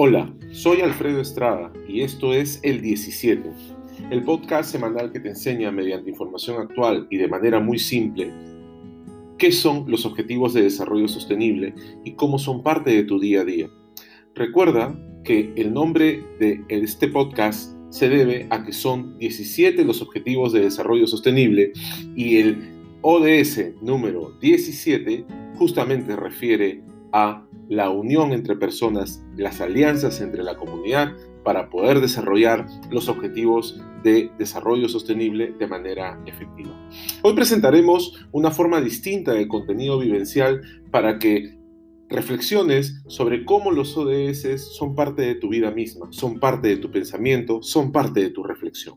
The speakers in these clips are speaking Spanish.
Hola, soy Alfredo Estrada y esto es El 17, el podcast semanal que te enseña mediante información actual y de manera muy simple qué son los objetivos de desarrollo sostenible y cómo son parte de tu día a día. Recuerda que el nombre de este podcast se debe a que son 17 los objetivos de desarrollo sostenible y el ODS número 17 justamente refiere a la unión entre personas, las alianzas entre la comunidad para poder desarrollar los objetivos de desarrollo sostenible de manera efectiva. Hoy presentaremos una forma distinta de contenido vivencial para que reflexiones sobre cómo los ODS son parte de tu vida misma, son parte de tu pensamiento, son parte de tu reflexión.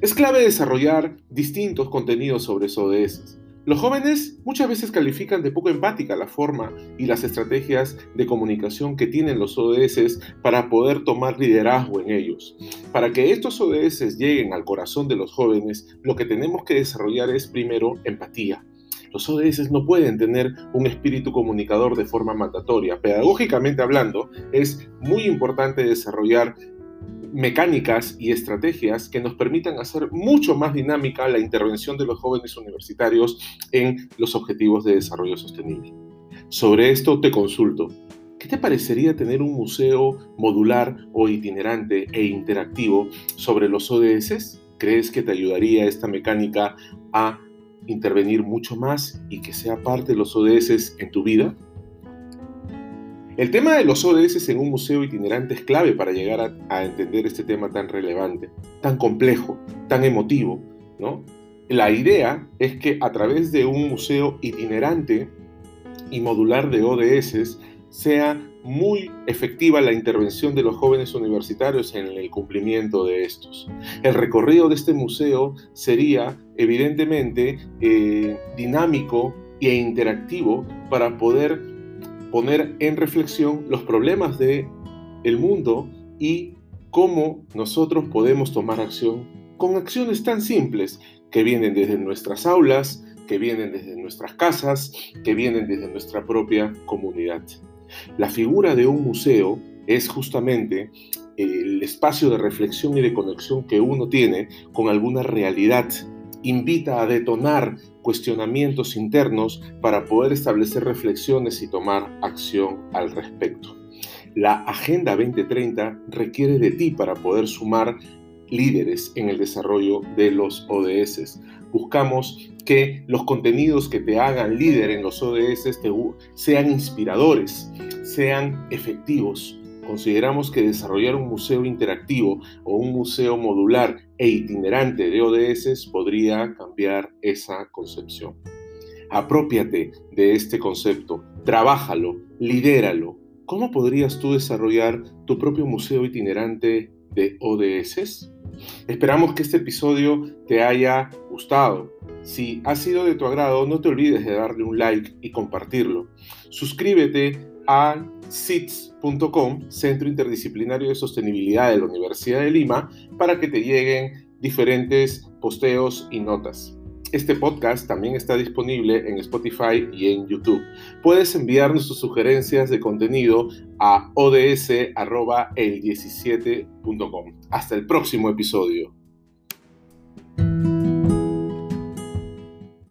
Es clave desarrollar distintos contenidos sobre ODS. Los jóvenes muchas veces califican de poco empática la forma y las estrategias de comunicación que tienen los ODS para poder tomar liderazgo en ellos. Para que estos ODS lleguen al corazón de los jóvenes, lo que tenemos que desarrollar es primero empatía. Los ODS no pueden tener un espíritu comunicador de forma mandatoria. Pedagógicamente hablando, es muy importante desarrollar mecánicas y estrategias que nos permitan hacer mucho más dinámica la intervención de los jóvenes universitarios en los objetivos de desarrollo sostenible. Sobre esto te consulto. ¿Qué te parecería tener un museo modular o itinerante e interactivo sobre los ODS? ¿Crees que te ayudaría esta mecánica a intervenir mucho más y que sea parte de los ODS en tu vida? El tema de los ODS en un museo itinerante es clave para llegar a, entender este tema tan relevante, tan complejo, tan emotivo. ¿no? La idea es que a través de un museo itinerante y modular de ODS sea muy efectiva la intervención de los jóvenes universitarios en el cumplimiento de estos. El recorrido de este museo sería evidentemente eh, dinámico e interactivo para poder poner en reflexión los problemas de el mundo y cómo nosotros podemos tomar acción con acciones tan simples que vienen desde nuestras aulas, que vienen desde nuestras casas, que vienen desde nuestra propia comunidad. La figura de un museo es justamente el espacio de reflexión y de conexión que uno tiene con alguna realidad invita a detonar cuestionamientos internos para poder establecer reflexiones y tomar acción al respecto. La Agenda 2030 requiere de ti para poder sumar líderes en el desarrollo de los ODS. Buscamos que los contenidos que te hagan líder en los ODS sean inspiradores, sean efectivos, Consideramos que desarrollar un museo interactivo o un museo modular e itinerante de ODS podría cambiar esa concepción. Apropiate de este concepto, trabájalo, lidéralo. ¿Cómo podrías tú desarrollar tu propio museo itinerante de ODS? Esperamos que este episodio te haya gustado. Si ha sido de tu agrado, no te olvides de darle un like y compartirlo. Suscríbete a CITS.com, Centro Interdisciplinario de Sostenibilidad de la Universidad de Lima, para que te lleguen diferentes posteos y notas. Este podcast también está disponible en Spotify y en YouTube. Puedes enviarnos tus sugerencias de contenido a ods.el17.com. Hasta el próximo episodio.